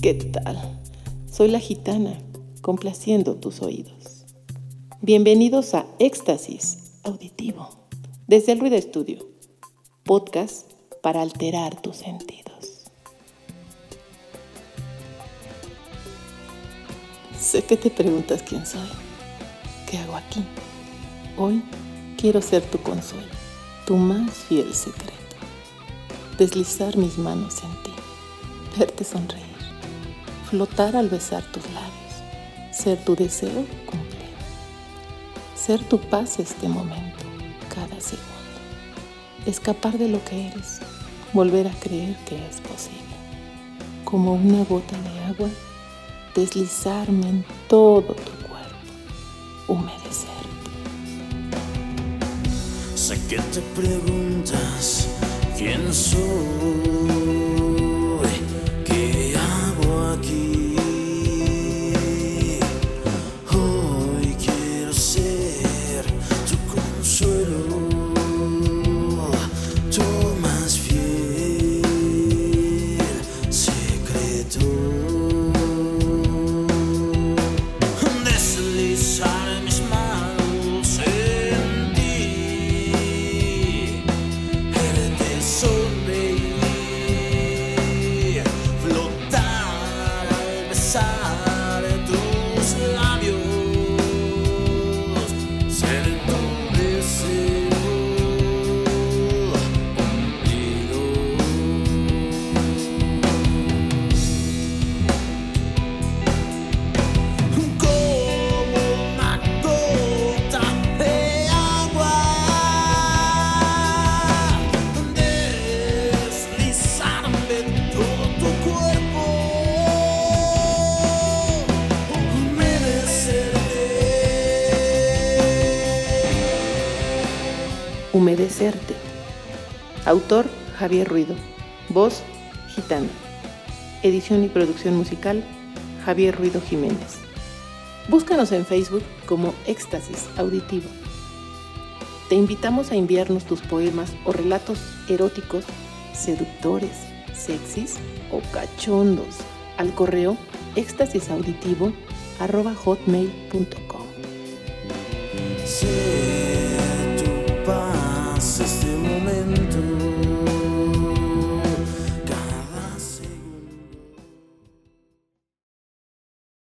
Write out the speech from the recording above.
¿Qué tal? Soy la gitana, complaciendo tus oídos. Bienvenidos a Éxtasis Auditivo, desde el Ruido Estudio, podcast para alterar tus sentidos. Sé que te preguntas quién soy, qué hago aquí. Hoy quiero ser tu consuelo, tu más fiel secreto. Deslizar mis manos en ti, verte sonreír flotar al besar tus labios, ser tu deseo cumplido, ser tu paz este momento, cada segundo, escapar de lo que eres, volver a creer que es posible, como una gota de agua, deslizarme en todo tu cuerpo, humedecerte. Sé que te preguntas quién soy Humedecerte. Autor Javier Ruido. Voz Gitana. Edición y producción musical Javier Ruido Jiménez. Búscanos en Facebook como Éxtasis Auditivo. Te invitamos a enviarnos tus poemas o relatos eróticos, seductores, sexys o cachondos al correo éxtasisauditivo.com.